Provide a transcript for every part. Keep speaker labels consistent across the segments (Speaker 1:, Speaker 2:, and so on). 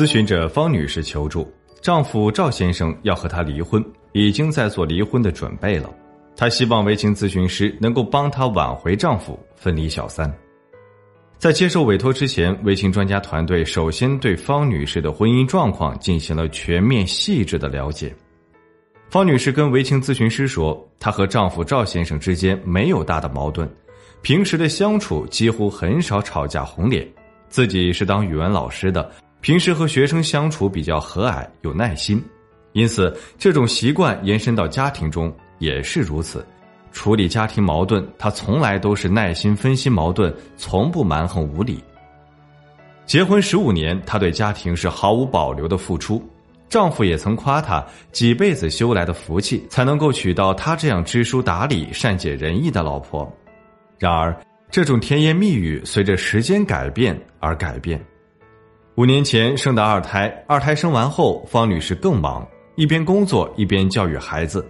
Speaker 1: 咨询者方女士求助，丈夫赵先生要和她离婚，已经在做离婚的准备了。她希望维情咨询师能够帮她挽回丈夫，分离小三。在接受委托之前，维情专家团队首先对方女士的婚姻状况进行了全面细致的了解。方女士跟维情咨询师说，她和丈夫赵先生之间没有大的矛盾，平时的相处几乎很少吵架红脸，自己是当语文老师的。平时和学生相处比较和蔼有耐心，因此这种习惯延伸到家庭中也是如此。处理家庭矛盾，他从来都是耐心分析矛盾，从不蛮横无理。结婚十五年，她对家庭是毫无保留的付出。丈夫也曾夸她几辈子修来的福气，才能够娶到她这样知书达理、善解人意的老婆。然而，这种甜言蜜语随着时间改变而改变。五年前生的二胎，二胎生完后，方女士更忙，一边工作一边教育孩子，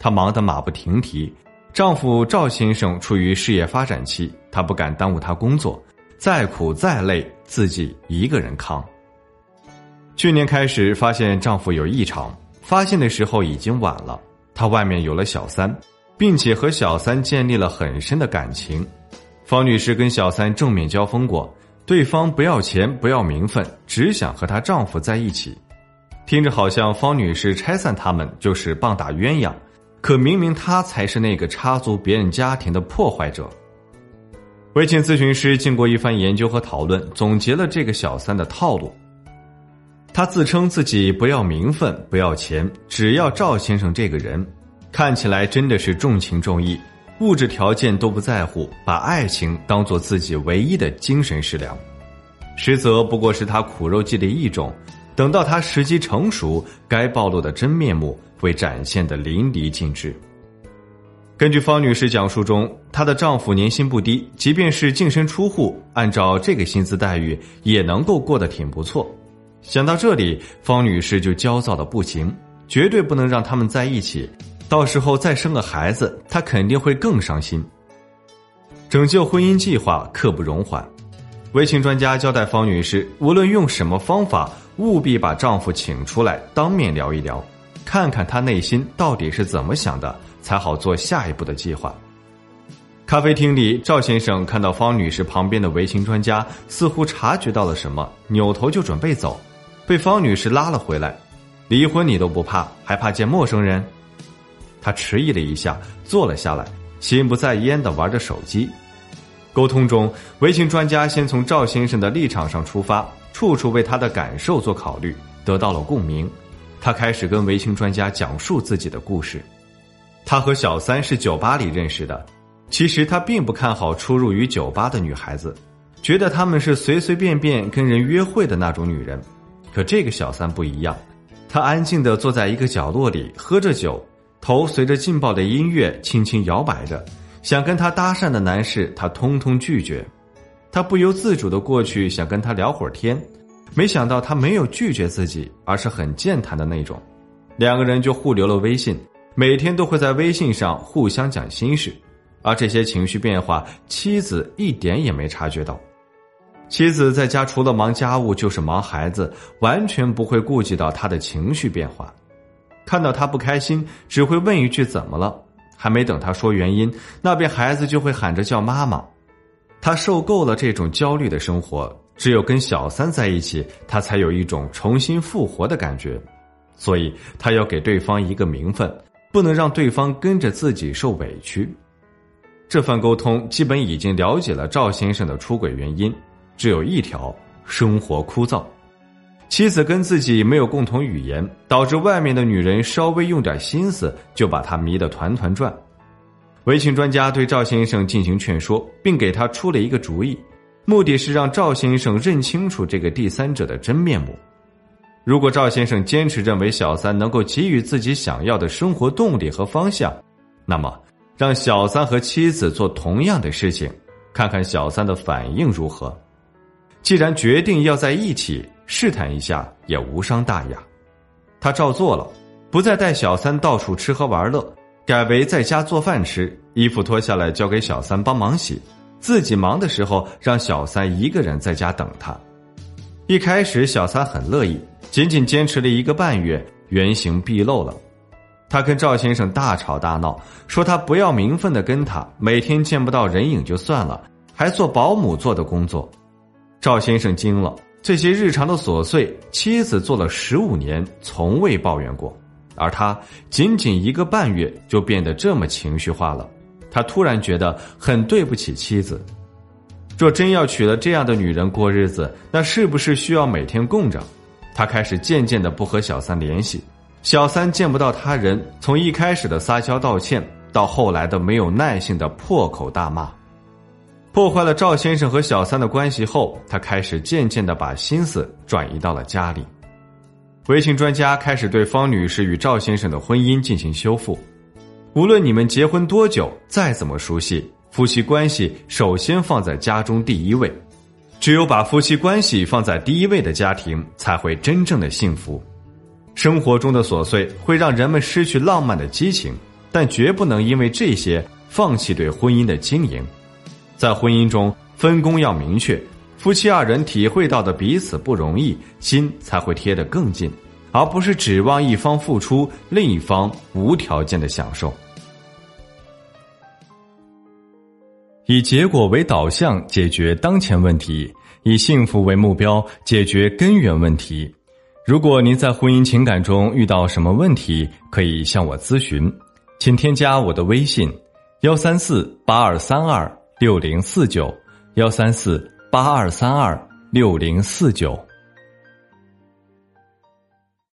Speaker 1: 她忙得马不停蹄。丈夫赵先生处于事业发展期，她不敢耽误他工作，再苦再累自己一个人扛。去年开始发现丈夫有异常，发现的时候已经晚了，他外面有了小三，并且和小三建立了很深的感情。方女士跟小三正面交锋过。对方不要钱，不要名分，只想和她丈夫在一起。听着好像方女士拆散他们就是棒打鸳鸯，可明明她才是那个插足别人家庭的破坏者。微信咨询师经过一番研究和讨论，总结了这个小三的套路。他自称自己不要名分，不要钱，只要赵先生这个人，看起来真的是重情重义。物质条件都不在乎，把爱情当做自己唯一的精神食粮，实则不过是他苦肉计的一种。等到他时机成熟，该暴露的真面目会展现的淋漓尽致。根据方女士讲述中，她的丈夫年薪不低，即便是净身出户，按照这个薪资待遇，也能够过得挺不错。想到这里，方女士就焦躁的不行，绝对不能让他们在一起。到时候再生个孩子，她肯定会更伤心。拯救婚姻计划刻不容缓，微情专家交代方女士，无论用什么方法，务必把丈夫请出来，当面聊一聊，看看他内心到底是怎么想的，才好做下一步的计划。咖啡厅里，赵先生看到方女士旁边的微情专家似乎察觉到了什么，扭头就准备走，被方女士拉了回来。离婚你都不怕，还怕见陌生人？他迟疑了一下，坐了下来，心不在焉的玩着手机。沟通中，微情专家先从赵先生的立场上出发，处处为他的感受做考虑，得到了共鸣。他开始跟微情专家讲述自己的故事。他和小三是酒吧里认识的，其实他并不看好出入于酒吧的女孩子，觉得她们是随随便便跟人约会的那种女人。可这个小三不一样，她安静的坐在一个角落里，喝着酒。头随着劲爆的音乐轻轻摇摆着，想跟他搭讪的男士，他通通拒绝。他不由自主的过去想跟他聊会儿天，没想到他没有拒绝自己，而是很健谈的那种。两个人就互留了微信，每天都会在微信上互相讲心事，而这些情绪变化，妻子一点也没察觉到。妻子在家除了忙家务就是忙孩子，完全不会顾及到他的情绪变化。看到他不开心，只会问一句“怎么了”，还没等他说原因，那边孩子就会喊着叫妈妈。他受够了这种焦虑的生活，只有跟小三在一起，他才有一种重新复活的感觉。所以，他要给对方一个名分，不能让对方跟着自己受委屈。这番沟通基本已经了解了赵先生的出轨原因，只有一条：生活枯燥。妻子跟自己没有共同语言，导致外面的女人稍微用点心思就把他迷得团团转。维情专家对赵先生进行劝说，并给他出了一个主意，目的是让赵先生认清楚这个第三者的真面目。如果赵先生坚持认为小三能够给予自己想要的生活动力和方向，那么让小三和妻子做同样的事情，看看小三的反应如何。既然决定要在一起，试探一下也无伤大雅。他照做了，不再带小三到处吃喝玩乐，改为在家做饭吃，衣服脱下来交给小三帮忙洗，自己忙的时候让小三一个人在家等他。一开始小三很乐意。仅仅坚持了一个半月，原形毕露了。他跟赵先生大吵大闹，说他不要名分的跟他，每天见不到人影就算了，还做保姆做的工作。赵先生惊了，这些日常的琐碎，妻子做了十五年，从未抱怨过，而他仅仅一个半月就变得这么情绪化了。他突然觉得很对不起妻子。若真要娶了这样的女人过日子，那是不是需要每天供着？他开始渐渐的不和小三联系，小三见不到他人，从一开始的撒娇道歉，到后来的没有耐性的破口大骂，破坏了赵先生和小三的关系后，他开始渐渐的把心思转移到了家里。微信专家开始对方女士与赵先生的婚姻进行修复。无论你们结婚多久，再怎么熟悉，夫妻关系首先放在家中第一位。只有把夫妻关系放在第一位的家庭，才会真正的幸福。生活中的琐碎会让人们失去浪漫的激情，但绝不能因为这些放弃对婚姻的经营。在婚姻中，分工要明确，夫妻二人体会到的彼此不容易，心才会贴得更近，而不是指望一方付出，另一方无条件的享受。以结果为导向解决当前问题，以幸福为目标解决根源问题。如果您在婚姻情感中遇到什么问题，可以向我咨询，请添加我的微信：幺三四八二三二六零四九，幺三四八二三二六零四九。